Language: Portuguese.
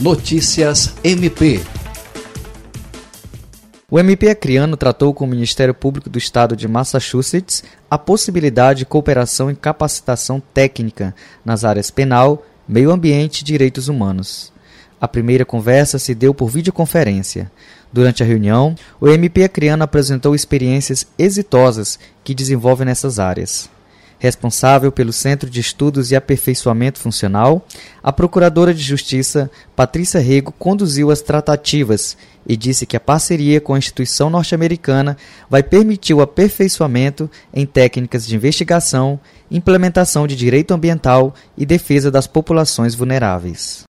Notícias MP. O MP Acriano tratou com o Ministério Público do Estado de Massachusetts a possibilidade de cooperação em capacitação técnica nas áreas penal, meio ambiente e direitos humanos. A primeira conversa se deu por videoconferência. Durante a reunião, o MP Acriano apresentou experiências exitosas que desenvolve nessas áreas responsável pelo Centro de Estudos e Aperfeiçoamento Funcional, a Procuradora de Justiça, Patrícia Rego, conduziu as tratativas e disse que a parceria com a instituição norte-americana vai permitir o aperfeiçoamento em técnicas de investigação, implementação de direito ambiental e defesa das populações vulneráveis.